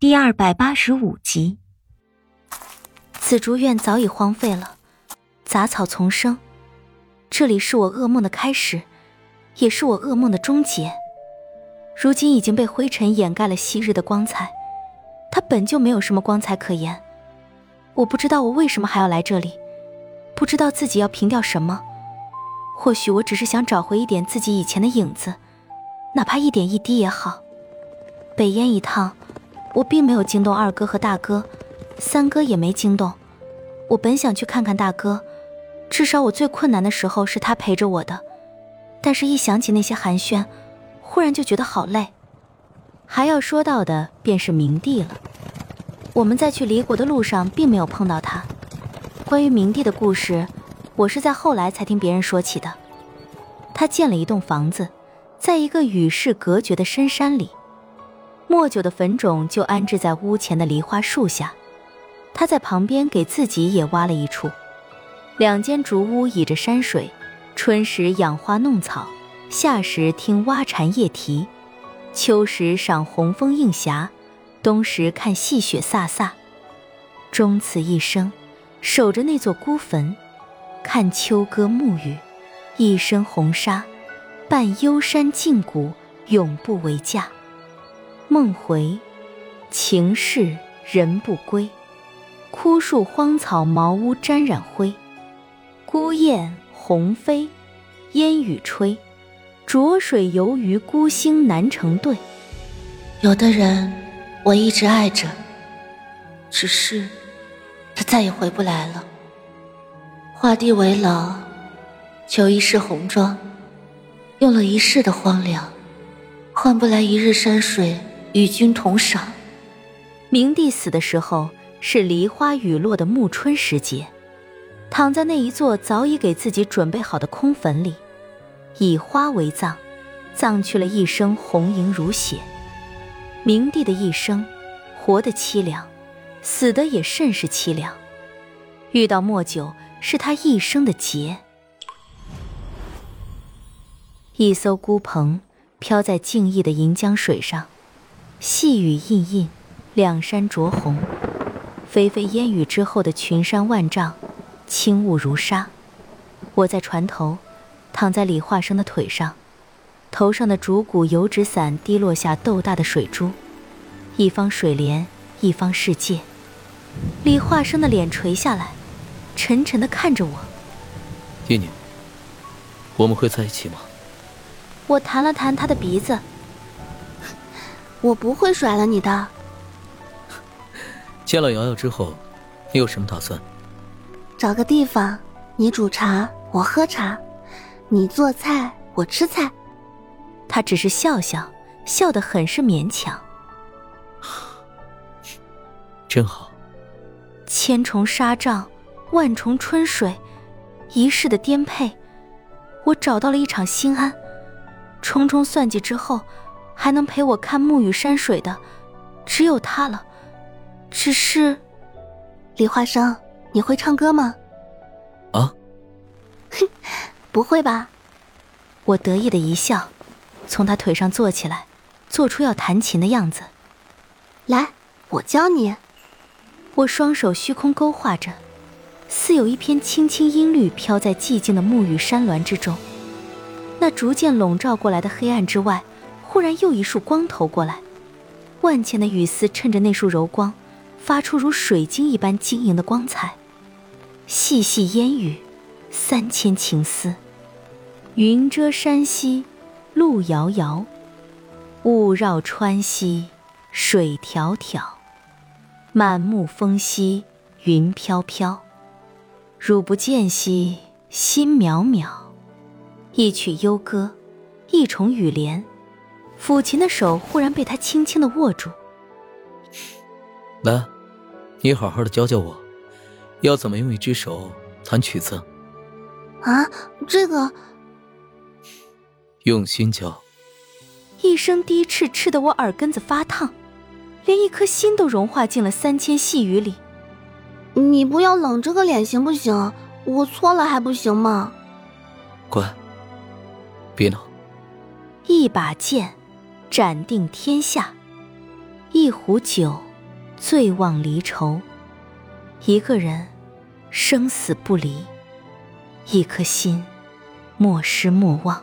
第二百八十五集。紫竹院早已荒废了，杂草丛生，这里是我噩梦的开始，也是我噩梦的终结。如今已经被灰尘掩盖了昔日的光彩，它本就没有什么光彩可言。我不知道我为什么还要来这里，不知道自己要凭吊什么。或许我只是想找回一点自己以前的影子，哪怕一点一滴也好。北燕一趟，我并没有惊动二哥和大哥，三哥也没惊动。我本想去看看大哥，至少我最困难的时候是他陪着我的。但是，一想起那些寒暄，忽然就觉得好累。还要说到的便是明帝了。我们在去离国的路上，并没有碰到他。关于明帝的故事，我是在后来才听别人说起的。他建了一栋房子，在一个与世隔绝的深山里。莫九的坟冢就安置在屋前的梨花树下，他在旁边给自己也挖了一处。两间竹屋倚着山水，春时养花弄草，夏时听蛙蝉夜啼，秋时赏红枫映霞，冬时看细雪飒飒。终此一生，守着那座孤坟，看秋歌暮雨，一身红纱，伴幽山静谷，永不为嫁。梦回，情逝人不归。枯树荒草茅屋沾染灰。孤雁鸿飞，烟雨吹。浊水游鱼孤星难成对。有的人，我一直爱着，只是他再也回不来了。画地为牢，求一世红妆，用了一世的荒凉，换不来一日山水。与君同赏。明帝死的时候是梨花雨落的暮春时节，躺在那一座早已给自己准备好的空坟里，以花为葬，葬去了一生红颜如血。明帝的一生，活得凄凉，死的也甚是凄凉。遇到莫九是他一生的劫。一艘孤篷飘在静谧的银江水上。细雨印印，两山灼红，霏霏烟雨之后的群山万丈，轻雾如纱。我在船头，躺在李化生的腿上，头上的竹骨油纸伞滴落下豆大的水珠，一方水帘，一方世界。李化生的脸垂下来，沉沉的看着我。叶女，我们会在一起吗？我弹了弹他的鼻子。我不会甩了你的。见了瑶瑶之后，你有什么打算？找个地方，你煮茶，我喝茶；你做菜，我吃菜。他只是笑笑，笑得很是勉强。真好。千重纱帐，万重春水，一世的颠沛，我找到了一场心安。重重算计之后。还能陪我看暮雨山水的，只有他了。只是，李花生，你会唱歌吗？啊？哼，不会吧？我得意的一笑，从他腿上坐起来，做出要弹琴的样子。来，我教你。我双手虚空勾画着，似有一片轻轻音律飘在寂静的暮雨山峦之中。那逐渐笼罩过来的黑暗之外。忽然又一束光投过来，万千的雨丝趁着那束柔光，发出如水晶一般晶莹的光彩。细细烟雨，三千情丝。云遮山溪，路遥遥；雾绕川溪，水迢迢。满目风兮，云飘飘。汝不见兮，心渺渺。一曲幽歌，一重雨帘。抚琴的手忽然被他轻轻的握住。来，你好好的教教我，要怎么用一只手弹曲子？啊，这个。用心教。一声低斥，斥得我耳根子发烫，连一颗心都融化进了三千细雨里。你不要冷着个脸行不行？我错了还不行吗？乖，别闹。一把剑。斩定天下，一壶酒醉忘离愁。一个人，生死不离；一颗心，莫失莫忘。